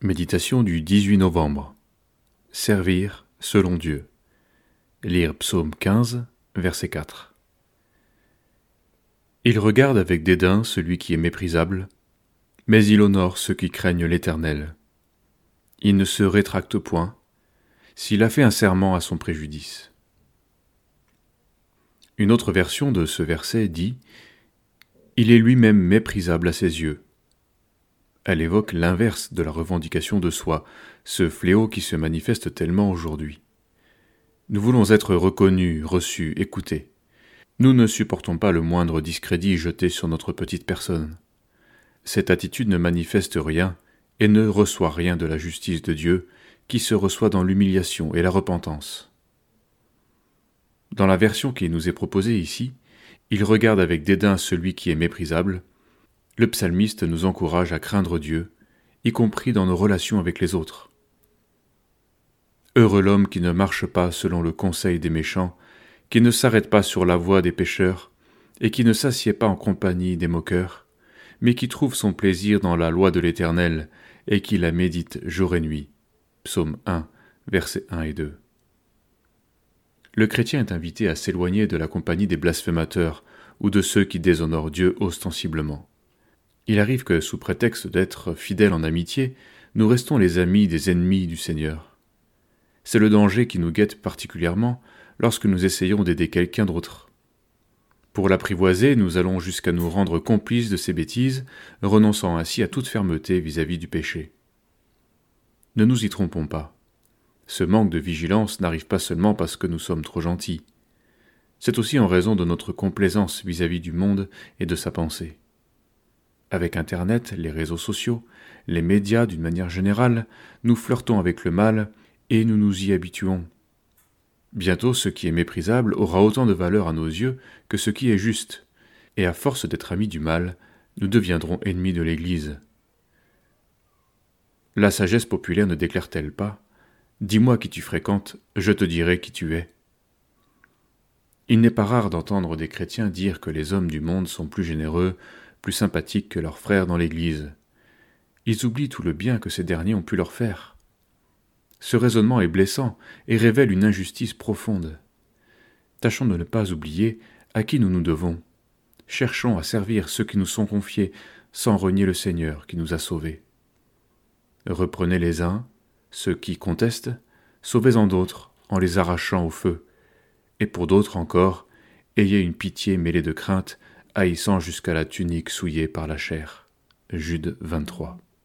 Méditation du 18 novembre. Servir selon Dieu. Lire Psaume 15, verset 4. Il regarde avec dédain celui qui est méprisable, mais il honore ceux qui craignent l'Éternel. Il ne se rétracte point s'il a fait un serment à son préjudice. Une autre version de ce verset dit Il est lui-même méprisable à ses yeux elle évoque l'inverse de la revendication de soi, ce fléau qui se manifeste tellement aujourd'hui. Nous voulons être reconnus, reçus, écoutés. Nous ne supportons pas le moindre discrédit jeté sur notre petite personne. Cette attitude ne manifeste rien et ne reçoit rien de la justice de Dieu, qui se reçoit dans l'humiliation et la repentance. Dans la version qui nous est proposée ici, il regarde avec dédain celui qui est méprisable, le psalmiste nous encourage à craindre Dieu, y compris dans nos relations avec les autres. Heureux l'homme qui ne marche pas selon le conseil des méchants, qui ne s'arrête pas sur la voie des pécheurs, et qui ne s'assied pas en compagnie des moqueurs, mais qui trouve son plaisir dans la loi de l'Éternel, et qui la médite jour et nuit. Psaume 1, versets 1 et 2. Le chrétien est invité à s'éloigner de la compagnie des blasphémateurs ou de ceux qui déshonorent Dieu ostensiblement. Il arrive que, sous prétexte d'être fidèles en amitié, nous restons les amis des ennemis du Seigneur. C'est le danger qui nous guette particulièrement lorsque nous essayons d'aider quelqu'un d'autre. Pour l'apprivoiser, nous allons jusqu'à nous rendre complices de ses bêtises, renonçant ainsi à toute fermeté vis-à-vis -vis du péché. Ne nous y trompons pas. Ce manque de vigilance n'arrive pas seulement parce que nous sommes trop gentils. C'est aussi en raison de notre complaisance vis-à-vis -vis du monde et de sa pensée. Avec Internet, les réseaux sociaux, les médias d'une manière générale, nous flirtons avec le mal et nous nous y habituons. Bientôt ce qui est méprisable aura autant de valeur à nos yeux que ce qui est juste, et à force d'être amis du mal, nous deviendrons ennemis de l'Église. La sagesse populaire ne déclare-t-elle pas Dis-moi qui tu fréquentes, je te dirai qui tu es. Il n'est pas rare d'entendre des chrétiens dire que les hommes du monde sont plus généreux, plus sympathiques que leurs frères dans l'Église. Ils oublient tout le bien que ces derniers ont pu leur faire. Ce raisonnement est blessant et révèle une injustice profonde. Tâchons de ne pas oublier à qui nous nous devons. Cherchons à servir ceux qui nous sont confiés sans renier le Seigneur qui nous a sauvés. Reprenez les uns, ceux qui contestent, sauvez-en d'autres en les arrachant au feu. Et pour d'autres encore, ayez une pitié mêlée de crainte haïssant jusqu'à la tunique souillée par la chair. Jude 23.